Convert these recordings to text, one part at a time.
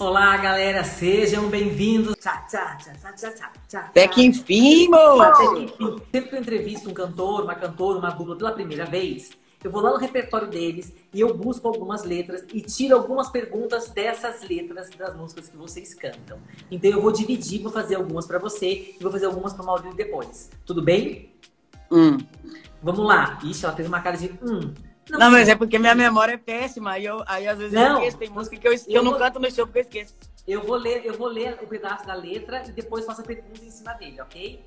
Olá, galera, sejam bem-vindos. Tchá, tchá, tchá, tchá, tchá, tchá, tchá. Até que enfim, mo! Até que enfim. Sempre que eu entrevisto um cantor, uma cantora, uma dupla pela primeira vez, eu vou lá no repertório deles e eu busco algumas letras e tiro algumas perguntas dessas letras das músicas que vocês cantam. Então eu vou dividir, vou fazer algumas pra você e vou fazer algumas pra Maurício depois. Tudo bem? Hum. Vamos lá. Ixi, ela fez uma cara de hum. Não, mas é porque minha memória é péssima. Aí, eu, aí às vezes eu Não. esqueço. Tem música que eu, que eu Eu não vou- canto no show porque eu esqueço. Eu vou ler, eu vou ler o pedaço da letra e depois faço a pergunta em cima dele, ok?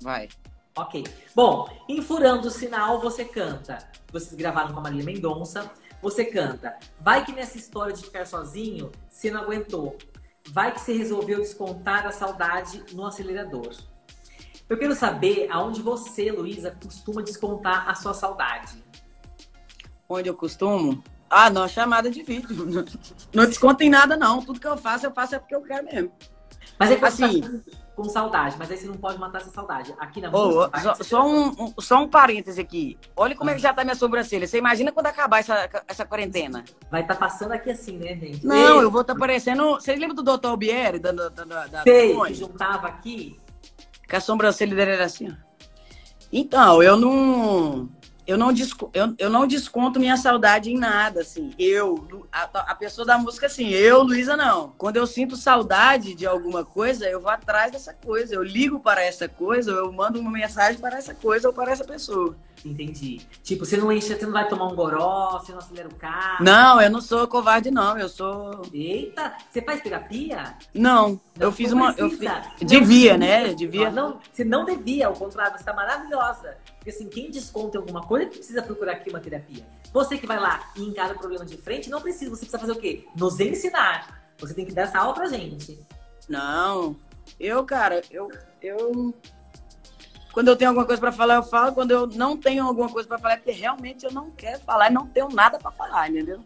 Vai. Ok. Bom, em Furando o Sinal, você canta. Vocês gravaram com a Maria Mendonça. Você canta. Vai que nessa história de ficar sozinho, você não aguentou. Vai que você resolveu descontar a saudade no acelerador. Eu quero saber aonde você, Luísa, costuma descontar a sua saudade. Onde eu costumo? Ah, não, chamada de vídeo. Não desconta em nada, não. Tudo que eu faço, eu faço é porque eu quero mesmo. Mas é que Assim. tá com saudade, mas aí você não pode matar essa saudade. Aqui na Ô, música, só, só um, um- só um parêntese aqui. Olha como é que já tá minha sobrancelha. Você imagina quando acabar essa, essa quarentena? vai estar passando aqui assim, né, gente? Não, Ei, eu vou estar parecendo. Vocês lembram do Dr. Albieri? Da, da, da, da sei, que juntava aqui. Que a sobrancelha dele era assim, ó. Então, eu não. Eu não, desco, eu, eu não desconto minha saudade em nada, assim. Eu, a, a pessoa da música, assim, eu, Luísa, não. Quando eu sinto saudade de alguma coisa, eu vou atrás dessa coisa. Eu ligo para essa coisa, eu mando uma mensagem para essa coisa ou para essa pessoa. Entendi. Tipo, você não enche, você não vai tomar um goró, você não acelera o carro. Não, eu não sou covarde, não. Eu sou. Eita, você faz terapia? Não, eu Não, fiz não uma. Eu fiz... Devia, né? Devia. Não, você não devia, ao contrário, você tá maravilhosa. Porque assim, quem desconta em alguma coisa que precisa procurar aqui uma terapia. Você que vai lá e encara o problema de frente, não precisa. Você precisa fazer o quê? Nos ensinar. Você tem que dar essa aula pra gente. Não. Eu, cara, eu, eu. Quando eu tenho alguma coisa pra falar, eu falo. Quando eu não tenho alguma coisa pra falar, é porque realmente eu não quero falar e não tenho nada pra falar, entendeu?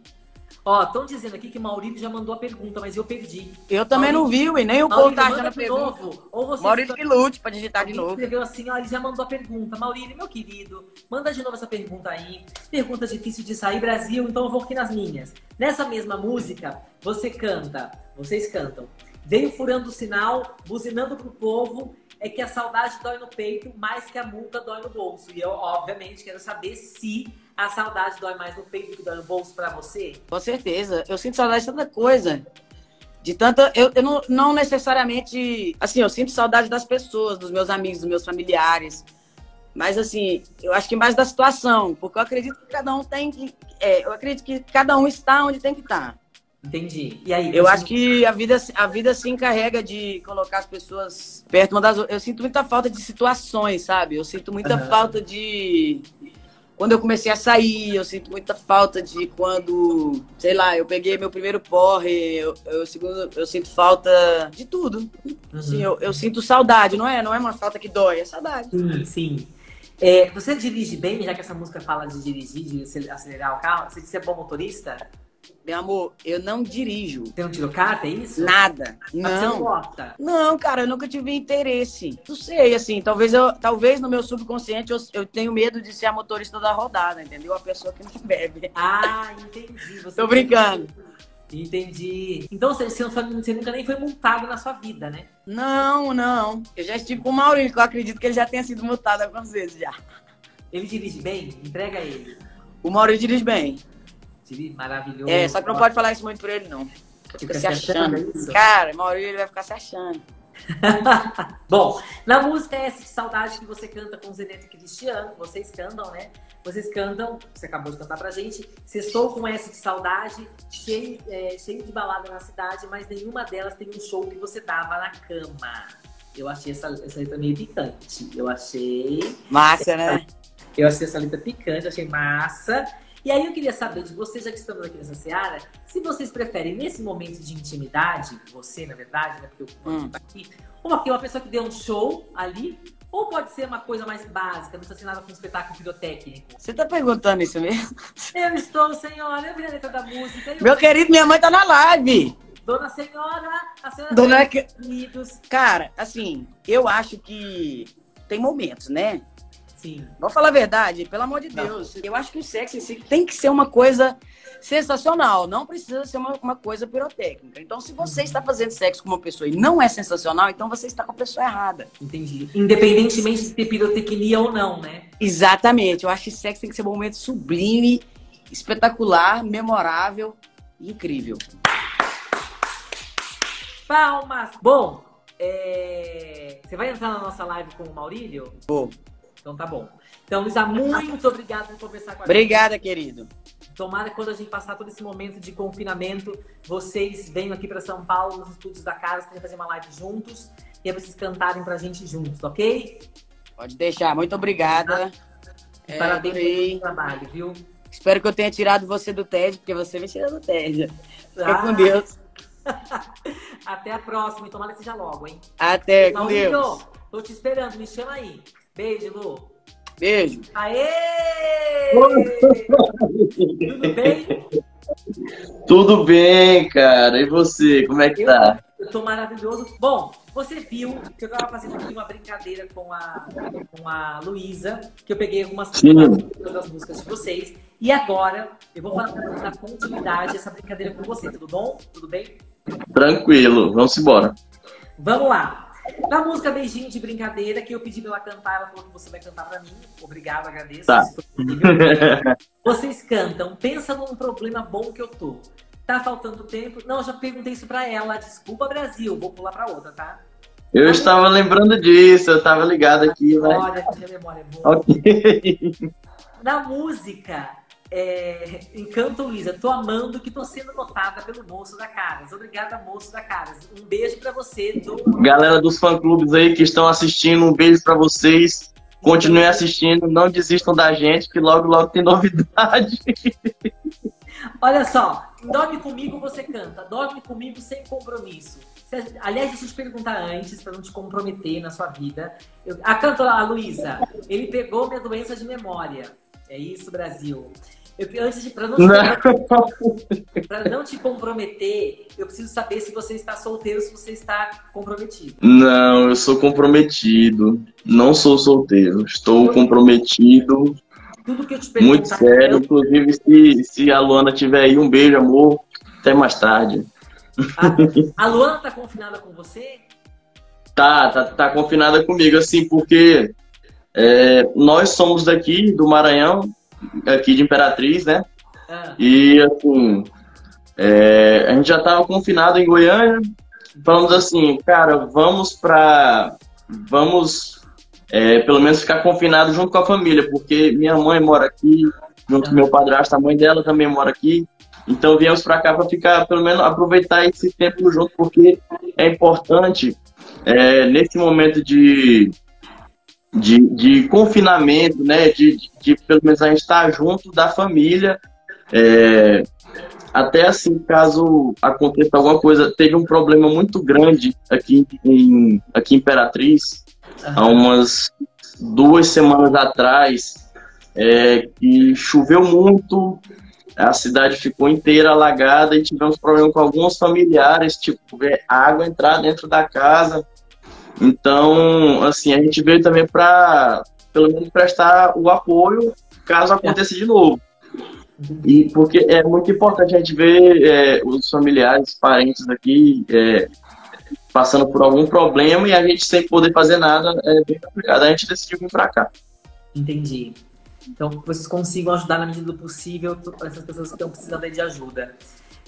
Ó, estão dizendo aqui que Maurício já mandou a pergunta, mas eu perdi. Eu também não vi, e nem o povo Maurício, tá pergunta. novo. Ou você Maurício que lute pra digitar de novo. escreveu assim, ó, ele já mandou a pergunta. Maurílio, meu querido, manda de novo essa pergunta aí. Pergunta difícil de sair, Brasil, então eu vou aqui nas minhas. Nessa mesma música, você canta, vocês cantam. Veio furando o sinal, buzinando pro povo, é que a saudade dói no peito mais que a multa dói no bolso. E eu, obviamente, quero saber se a saudade dói mais no peito do que dói no bolso pra você. Com certeza. Eu sinto saudade de tanta coisa. De tanta. Eu, eu não, não necessariamente. Assim, eu sinto saudade das pessoas, dos meus amigos, dos meus familiares. Mas, assim, eu acho que mais da situação. Porque eu acredito que cada um tem que. é, eu acredito que cada um está onde tem que estar. Entendi. E aí? Eu acho que a vida, a vida se encarrega de colocar as pessoas perto uma das outras. Eu sinto muita falta de situações, sabe? Eu sinto muita Aham. falta de. Quando eu comecei a sair, eu sinto muita falta de quando, sei lá, eu peguei meu primeiro porre, eu, eu, segundo, eu sinto falta de tudo. Uhum. Assim, eu, eu sinto saudade, não é? Não é uma falta que dói, é saudade. Sim, sim. É, você dirige bem, já que essa música fala de dirigir, de acel- acelerar o carro? Você disse que é bom motorista? Meu amor, eu não dirijo Você não tirou carta, é isso? nada. Você não gosta? Não, cara, eu nunca tive interesse. Não sei, assim, talvez eu, talvez no meu subconsciente eu, eu tenho medo de ser a motorista da rodada, entendeu? A pessoa que não bebe. Ah, entendi. Você Tô brincando. Entendi. Então você, você, você nunca nem foi multado na sua vida, né? Não, não. Eu já estive com o Maurício, que eu acredito que ele já tenha sido multado algumas vezes já. Ele dirige bem? Entrega ele. O Maurício dirige bem. Maravilhoso. É, só que não pode falar isso muito pra ele, não. Fica se achando. é isso? Cara, Maurício ele vai ficar se achando. Bom, na música S de Saudade que você canta com Zenete e Cristiano, vocês cantam, né? Vocês cantam, você acabou de cantar pra gente, Sextou com S de Saudade, cheio, é, cheio de balada na cidade, mas nenhuma delas tem um show que você dava na cama. Eu achei essa, essa letra meio picante. Eu achei. Massa, né? Eu achei essa letra picante, achei massa. E aí eu queria saber de vocês, já que estamos aqui nessa seara, se vocês preferem, nesse momento de intimidade, você, na verdade, né? Porque eu Hum. tá aqui, uma, pessoa que deu um show ali, ou pode ser uma coisa mais básica, não precisa ser nada com um espetáculo pirotécnico. Você tá perguntando isso mesmo? Eu estou, senhora, eu vi a letra da música. Eu, Meu querido, minha mãe tá na live. Dona Senhora, a senhora Dona Unidos. Cara, assim, eu acho que tem momentos, né? Sim. Vamos falar a verdade, pelo amor de Não. Deus. Eu acho que o sexo em si tem que ser uma coisa sensacional. Não precisa ser uma, uma, coisa pirotécnica. Então, se você está fazendo sexo com uma pessoa e não é sensacional, então você está com a pessoa errada. Entendi. Independentemente de ter pirotecnia ou não, né? Exatamente. Eu acho que sexo tem que ser um momento sublime, espetacular, memorável e incrível. Palmas! Bom, é... você vai entrar na nossa live com o Maurílio? Vou. Então tá bom. Então, Luísa, muito obrigado por conversar com a Obrigada, gente. querido. Tomara que quando a gente passar todo esse momento de confinamento, vocês venham aqui para São Paulo, nos estúdios da casa, para fazer uma live juntos e aí vocês cantarem pra gente juntos, ok? Pode deixar. Muito obrigada. É, parabéns pelo trabalho, viu? Espero que eu tenha tirado você do TED, porque você me tirou do TED. Fica ah. com Deus. Até a próxima e tomara que seja logo, hein? Até, com Deus. Tô te esperando, me chama aí. Beijo, Lu. Beijo. Aê! Tudo bem? Tudo bem, cara. E você, como é que eu, tá? Eu tô maravilhoso. Bom, você viu que eu tava fazendo aqui uma brincadeira com a, com a Luísa, que eu peguei algumas das músicas de vocês. E agora eu vou falar da continuidade dessa brincadeira com você. Tudo bom? Tudo bem? Tranquilo, vamos embora. Vamos lá. Na música Beijinho de Brincadeira, que eu pedi pra ela cantar, ela falou que você vai cantar pra mim. Obrigado, agradeço. Tá. Vocês cantam, pensa num problema bom que eu tô. Tá faltando tempo? Não, eu já perguntei isso pra ela. Desculpa, Brasil. Vou pular pra outra, tá? Eu estava lembrando disso, eu estava ligado aqui, mas... Olha, minha memória é boa. Ok. Na música, é, Encanto Luísa, tô amando que tô sendo notada pelo moço da Caras. Obrigada, moço da Caras. Um beijo para você. Do... Galera dos fã-clubes aí que estão assistindo, um beijo para vocês. Continuem assistindo, não desistam da gente, que logo, logo tem novidade. Olha só, dorme comigo você canta, dorme comigo sem compromisso. Aliás, deixa eu te perguntar antes, para não te comprometer na sua vida. Eu, a cantora, a Luísa, ele pegou minha doença de memória. É isso, Brasil. Eu, antes de, para não, não, não te comprometer, eu preciso saber se você está solteiro, se você está comprometido. Não, eu sou comprometido. Não sou solteiro. Estou comprometido. Tudo que eu te Muito sério. Inclusive, se, se a Luana tiver aí, um beijo, amor. Até mais tarde. A, a Luana tá confinada com você? Tá, tá, tá confinada comigo, assim, porque é, nós somos daqui, do Maranhão, aqui de Imperatriz, né? Ah. E assim, é, a gente já estava confinado em Goiânia. Falamos assim, cara, vamos para, vamos é, pelo menos ficar confinado junto com a família, porque minha mãe mora aqui, junto com meu padrasto, a mãe dela também mora aqui. Então viemos para cá para ficar, pelo menos aproveitar esse tempo junto, porque é importante é, nesse momento de de, de confinamento, né? De, de, de, pelo menos a gente estar junto da família. É, até assim, caso aconteça alguma coisa, teve um problema muito grande aqui em, aqui em Imperatriz, uhum. há umas duas semanas atrás, é, que choveu muito, a cidade ficou inteira alagada e tivemos problema com alguns familiares, tipo, ver água entrar dentro da casa. Então, assim, a gente veio também para, pelo menos, prestar o apoio caso aconteça de novo. E porque é muito importante a gente ver é, os familiares, parentes aqui é, passando por algum problema e a gente sem poder fazer nada é bem complicado. A gente decidiu vir para cá. Entendi. Então, vocês consigam ajudar na medida do possível essas pessoas que estão precisando de ajuda.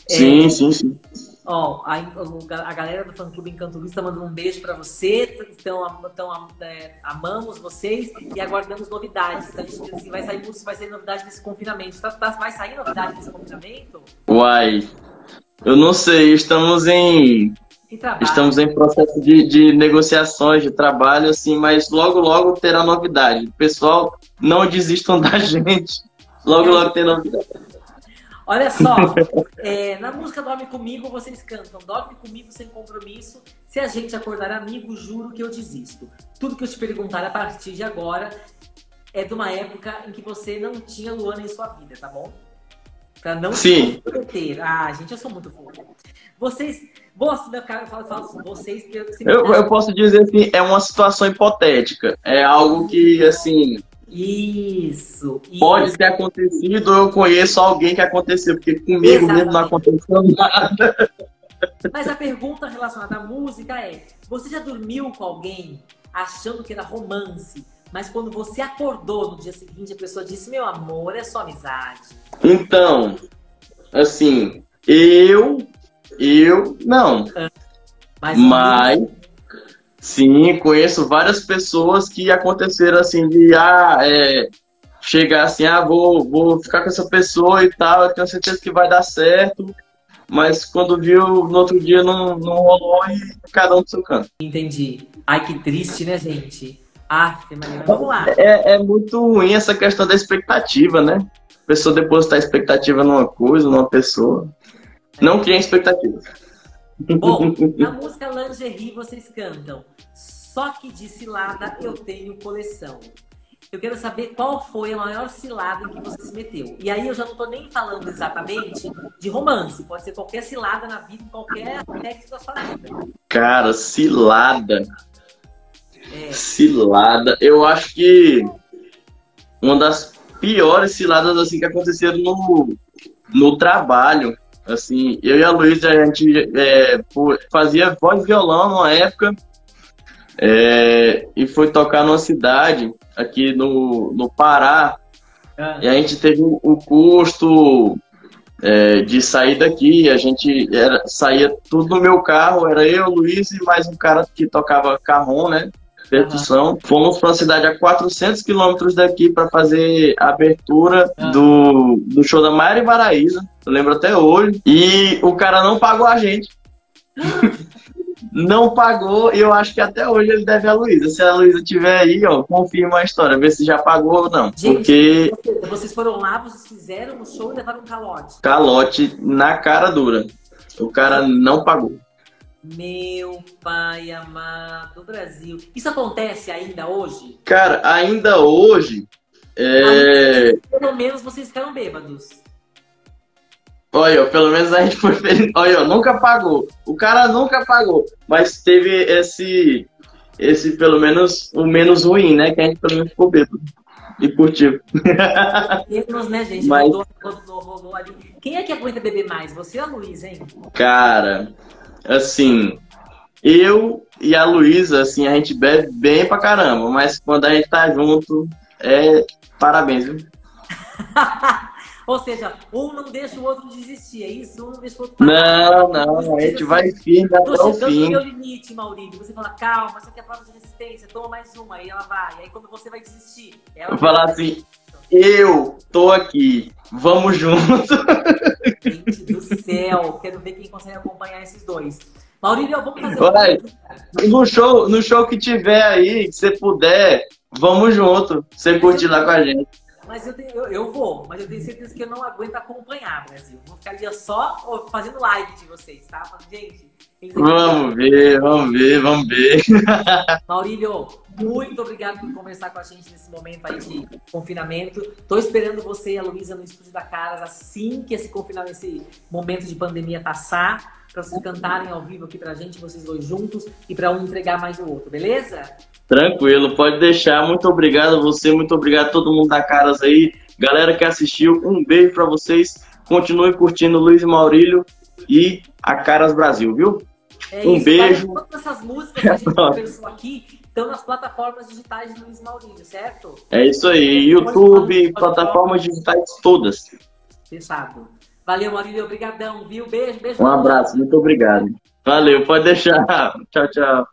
Sim, é, sim, sim. Ó, a, a galera do fã clube Encanto Luz tá mandando um beijo para você. Então, então é, amamos vocês e aguardamos novidades. Então, a gente assim, vai sair vai sair novidade desse confinamento. Tá, tá, vai sair novidade desse confinamento? Uai, eu não sei. Estamos em Estamos em processo de, de, negociações, de trabalho, assim, mas logo, logo terá novidade. Pessoal, não desistam da gente. Logo, logo tem novidade. Olha só, é, na música Dorme Comigo, vocês cantam Dorme Comigo sem compromisso. Se a gente acordar amigo, juro que eu desisto. Tudo que eu te perguntar a partir de agora é de uma época em que você não tinha Luana em sua vida, tá bom? Pra não Sim. se. Ah, gente, eu sou muito fofo. Vocês. Você, meu cara, eu falo, falo vocês que eu, eu, eu posso dizer assim, é uma situação hipotética. É algo que, assim, Isso, isso. Pode ter acontecido ou eu conheço alguém que aconteceu, porque comigo Exatamente. mesmo não aconteceu nada. Mas a pergunta relacionada à música é: você já dormiu com alguém achando que era romance, mas quando você acordou no dia seguinte, a pessoa disse: Meu amor, é só amizade? Então, assim, eu. Eu. Não. Mas. mas sim, conheço várias pessoas que aconteceram assim de. Ah, é, chegar assim, ah, vou, vou ficar com essa pessoa e tal, eu tenho certeza que vai dar certo mas quando viu no outro dia não, não rolou e cada um do seu canto. Entendi. Ai, que triste, né, gente? Ah, vamos lá. É, é muito ruim essa questão da expectativa, né? A pessoa depositar expectativa numa coisa, numa pessoa. Não cria expectativa. Bom, na música Lingerie vocês cantam. Só que de cilada eu tenho coleção. Eu quero saber qual foi a maior cilada em que você se meteu. E aí eu já não tô nem falando exatamente de romance. Pode ser qualquer cilada na vida, qualquer aspecto da sua vida. Cara, cilada. É. Cilada. Eu acho que uma das piores ciladas assim que aconteceram no, no trabalho. Assim, eu e a Luísa, a gente é, fazia voz e violão numa época é, e foi tocar numa cidade aqui no, no Pará. Ah. E a gente teve o, custo é, de sair daqui. A gente era, saía tudo no meu carro, era eu, Luiz e mais um cara que tocava carrom, né? Percussão. Fomos para uma cidade a 400 quilômetros daqui para fazer a abertura ah. do, do show da Maiara Baraíza. Eu lembro até hoje. E o cara não pagou a gente. não pagou e eu acho que até hoje ele deve a Luísa. Se a Luísa tiver aí, ó, confirma a história, vê se já pagou ou não. Gente, porque. Vocês foram lá, vocês fizeram o show e levaram um calote. Calote na cara dura. O cara não pagou. Meu pai amado Brasil. Isso acontece ainda hoje? Cara, ainda hoje. É... Pelo menos vocês ficaram bêbados. Olha, pelo menos a gente foi feliz. Olha, nunca pagou. O cara nunca pagou. Mas teve esse, esse pelo menos, o menos ruim, né? Que a gente pelo menos ficou bêbado. E curtiu. Menos, né, gente? Mas... Rodou, rodou, rodou ali. Quem é que aguenta beber mais? Você ou a Luísa, hein? Cara, assim, eu e a Luísa, assim, a gente bebe bem pra caramba. Mas quando a gente tá junto, é parabéns, viu? Ou seja, um não deixa o outro desistir, é isso? Um não deixa o outro parar. Não, não, a gente vai firme até o fim. meu limite, Maurício. Você fala, calma, isso aqui é prova de resistência, toma mais uma, aí ela vai. Aí quando você vai desistir, ela vai falar assim, eu tô aqui, vamos junto. Gente do céu, quero ver quem consegue acompanhar esses dois. Maurílio, vamos fazer Vai. no show, no show que tiver aí, se você puder, vamos junto. Você curte lá com a gente. Mas eu, tenho, eu, eu, vou, mas eu tenho certeza que eu não aguento acompanhar, Brasil. Vou ficar ali só fazendo live de vocês, tá? Falando, gente. Vamos ver, vamos ver, vamos ver. Maurílio, muito obrigado por conversar com a gente nesse momento aí de confinamento. Tô esperando você e a Luísa no estúdio da Caras assim que esse confinamento, esse momento de pandemia passar, para vocês cantarem ao vivo aqui pra gente, vocês dois juntos, e para um entregar mais o outro, beleza? Tranquilo, pode deixar. Muito obrigado a você, muito obrigado a todo mundo da Caras aí. Galera que assistiu, um beijo para vocês. Continue curtindo Luiz e Maurílio e a Caras Brasil, viu? É um isso, beijo. Todas essas músicas que a gente conversou aqui estão nas plataformas digitais de Luiz Maurílio, certo? É isso aí, YouTube, plataformas digitais todas. Fechado. Valeu, Maurílio, obrigadão, viu? Beijo, beijo. Um abraço, muito obrigado. Valeu, pode deixar. Tchau, tchau.